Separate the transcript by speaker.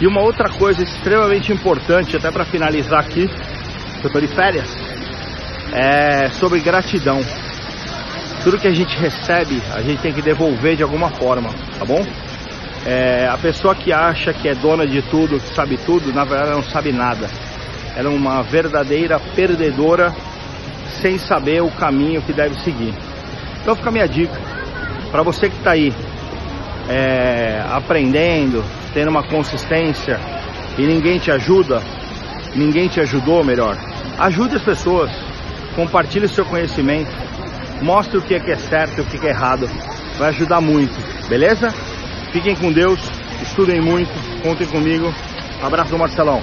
Speaker 1: E uma outra coisa extremamente importante, até para finalizar aqui, eu tô de férias, é sobre gratidão. Tudo que a gente recebe, a gente tem que devolver de alguma forma, tá bom? É, a pessoa que acha que é dona de tudo, que sabe tudo, na verdade não sabe nada. Ela é uma verdadeira perdedora sem saber o caminho que deve seguir. Então fica a minha dica para você que está aí é, aprendendo, tendo uma consistência e ninguém te ajuda, ninguém te ajudou melhor. Ajude as pessoas, compartilhe o seu conhecimento, mostre o que é, que é certo e o que é errado. Vai ajudar muito, beleza? Fiquem com Deus, estudem muito, contem comigo. abraço do Marcelão.